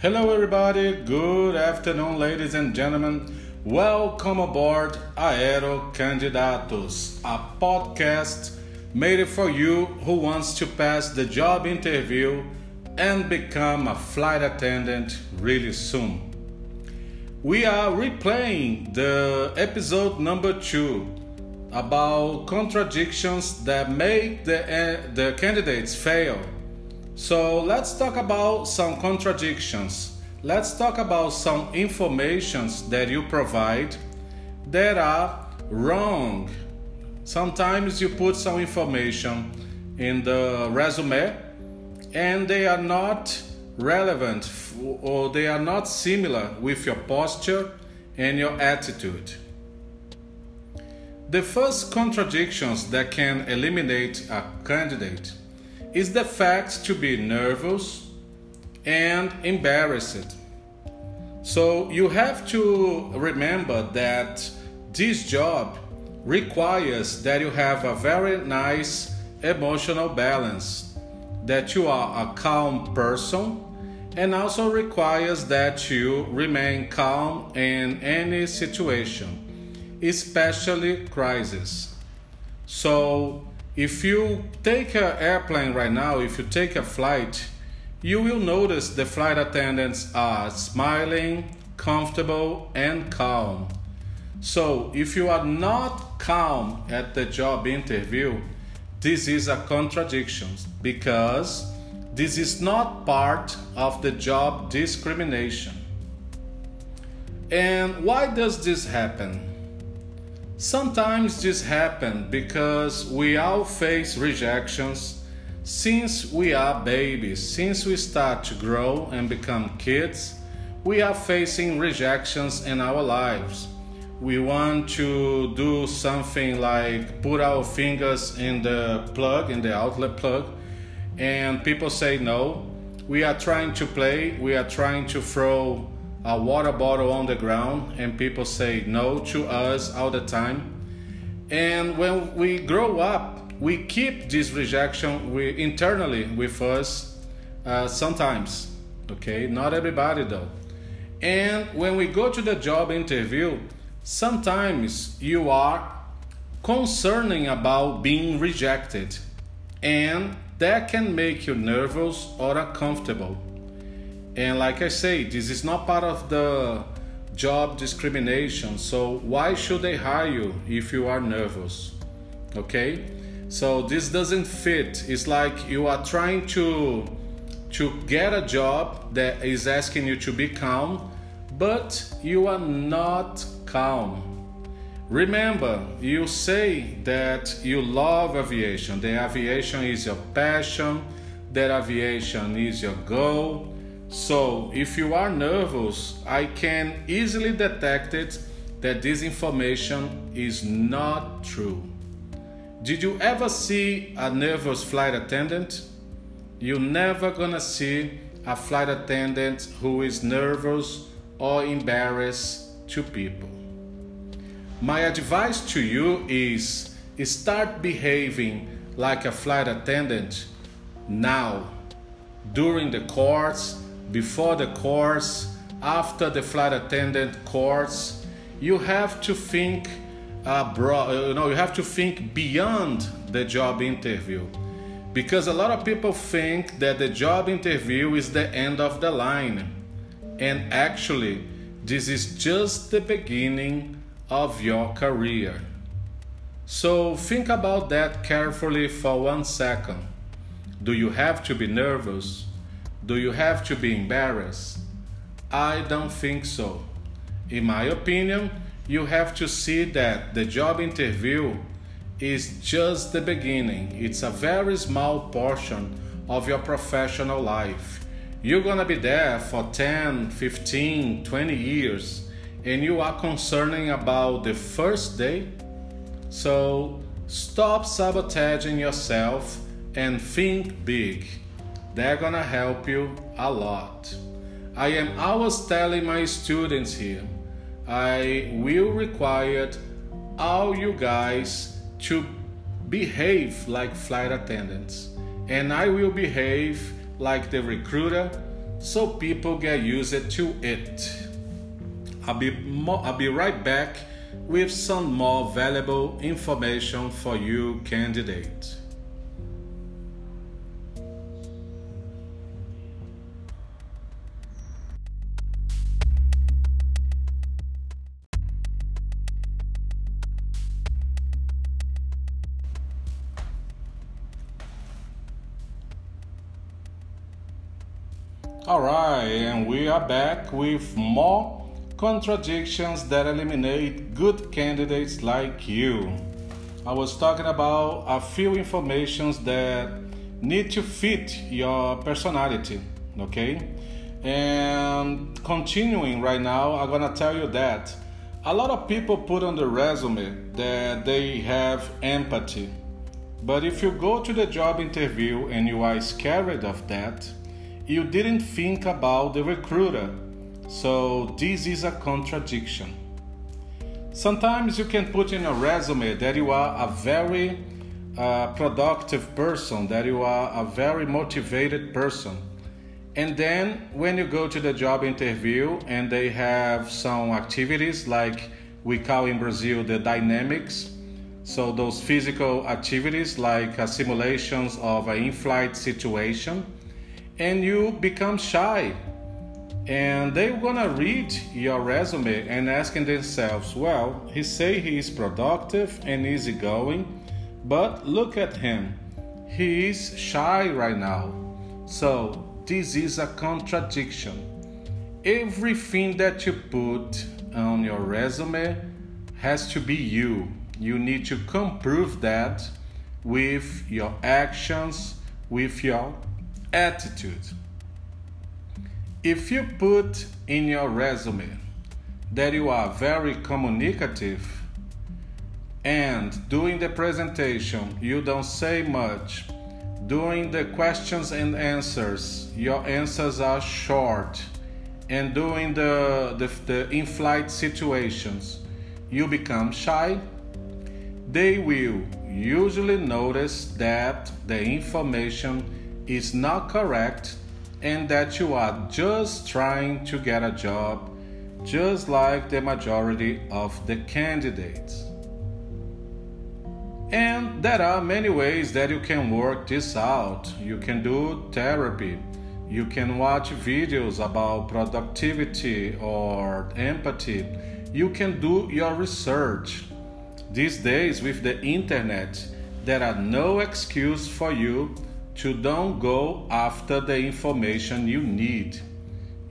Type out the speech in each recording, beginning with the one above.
Hello, everybody. Good afternoon, ladies and gentlemen. Welcome aboard Aero Candidatos, a podcast made for you who wants to pass the job interview and become a flight attendant really soon. We are replaying the episode number two about contradictions that make the, uh, the candidates fail so let's talk about some contradictions. Let's talk about some informations that you provide that are wrong. Sometimes you put some information in the resume and they are not relevant or they are not similar with your posture and your attitude. The first contradictions that can eliminate a candidate is the fact to be nervous and embarrassed. So you have to remember that this job requires that you have a very nice emotional balance, that you are a calm person, and also requires that you remain calm in any situation, especially crisis. So if you take an airplane right now, if you take a flight, you will notice the flight attendants are smiling, comfortable, and calm. So, if you are not calm at the job interview, this is a contradiction because this is not part of the job discrimination. And why does this happen? Sometimes this happens because we all face rejections since we are babies, since we start to grow and become kids, we are facing rejections in our lives. We want to do something like put our fingers in the plug, in the outlet plug, and people say no. We are trying to play, we are trying to throw a water bottle on the ground and people say no to us all the time. And when we grow up, we keep this rejection we, internally with us uh, sometimes. Okay, not everybody though. And when we go to the job interview, sometimes you are concerning about being rejected, and that can make you nervous or uncomfortable. And like I say, this is not part of the job discrimination. So why should they hire you if you are nervous? Okay? So this doesn't fit. It's like you are trying to to get a job that is asking you to be calm, but you are not calm. Remember, you say that you love aviation. The aviation is your passion, that aviation is your goal so, if you are nervous, I can easily detect it that this information is not true. Did you ever see a nervous flight attendant? You're never gonna see a flight attendant who is nervous or embarrassed to people. My advice to you is start behaving like a flight attendant now during the course before the course, after the flight attendant course, you have to think abroad, uh, you know, you have to think beyond the job interview. Because a lot of people think that the job interview is the end of the line. And actually, this is just the beginning of your career. So think about that carefully for one second. Do you have to be nervous? Do you have to be embarrassed? I don't think so. In my opinion, you have to see that the job interview is just the beginning. It's a very small portion of your professional life. You're gonna be there for 10, 15, 20 years, and you are concerning about the first day. So stop sabotaging yourself and think big. They're gonna help you a lot. I am always telling my students here, I will require all you guys to behave like flight attendants, and I will behave like the recruiter so people get used to it. I'll be, mo- I'll be right back with some more valuable information for you, candidate. All right, and we are back with more contradictions that eliminate good candidates like you. I was talking about a few informations that need to fit your personality, okay? And continuing right now, I'm gonna tell you that a lot of people put on the resume that they have empathy. But if you go to the job interview and you are scared of that, you didn't think about the recruiter. So this is a contradiction. Sometimes you can put in a resume that you are a very uh, productive person, that you are a very motivated person. And then when you go to the job interview and they have some activities like we call in Brazil the dynamics, so those physical activities like uh, simulations of an in-flight situation, and you become shy. And they're gonna read your resume and asking themselves well he say he is productive and easygoing but look at him. He is shy right now. So this is a contradiction. Everything that you put on your resume has to be you. You need to prove that with your actions with your attitude. If you put in your resume that you are very communicative and during the presentation you don't say much, during the questions and answers your answers are short, and during the, the, the in flight situations you become shy, they will usually notice that the information is not correct and that you are just trying to get a job, just like the majority of the candidates. And there are many ways that you can work this out. You can do therapy, you can watch videos about productivity or empathy, you can do your research. These days, with the internet, there are no excuse for you to don't go after the information you need.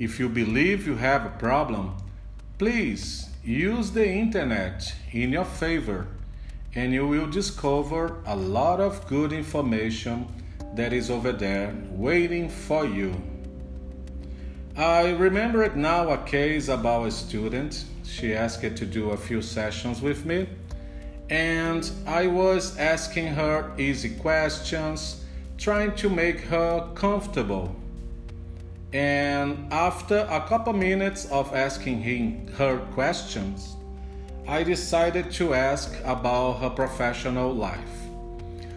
If you believe you have a problem, please use the internet in your favor and you will discover a lot of good information that is over there waiting for you. I remember it now a case about a student. She asked to do a few sessions with me, and I was asking her easy questions trying to make her comfortable. And after a couple minutes of asking him her questions, I decided to ask about her professional life.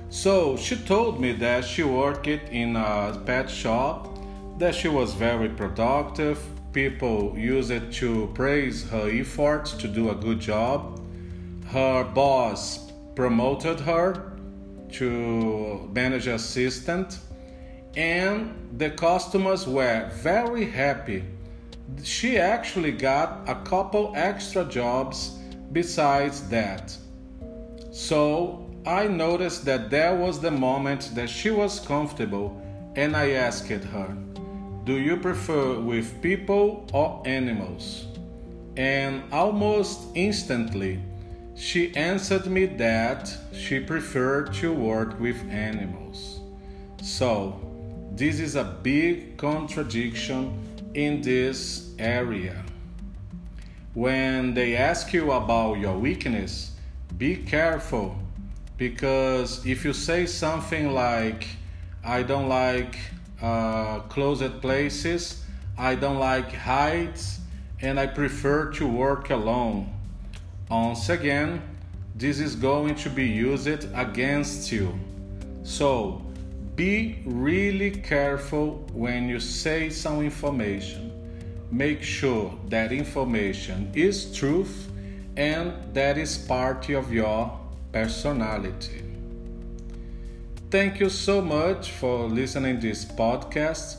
So she told me that she worked in a pet shop, that she was very productive, people used it to praise her efforts to do a good job. Her boss promoted her to manager assistant and the customers were very happy. She actually got a couple extra jobs besides that. So I noticed that there was the moment that she was comfortable and I asked her, Do you prefer with people or animals? And almost instantly, she answered me that she preferred to work with animals. So, this is a big contradiction in this area. When they ask you about your weakness, be careful because if you say something like, I don't like uh, closed places, I don't like heights, and I prefer to work alone once again, this is going to be used against you. So, be really careful when you say some information. Make sure that information is truth and that is part of your personality. Thank you so much for listening to this podcast.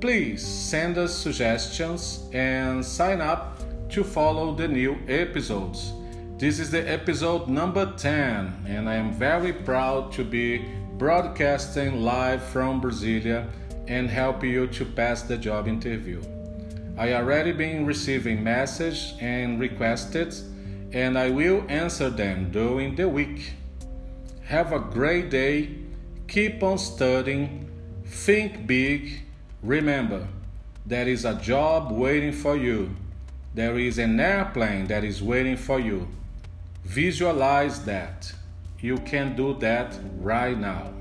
Please send us suggestions and sign up to follow the new episodes. This is the episode number 10 and I am very proud to be broadcasting live from Brasilia and help you to pass the job interview. I already been receiving messages and requested and I will answer them during the week. Have a great day. Keep on studying. Think big. Remember, there is a job waiting for you. There is an airplane that is waiting for you. Visualize that. You can do that right now.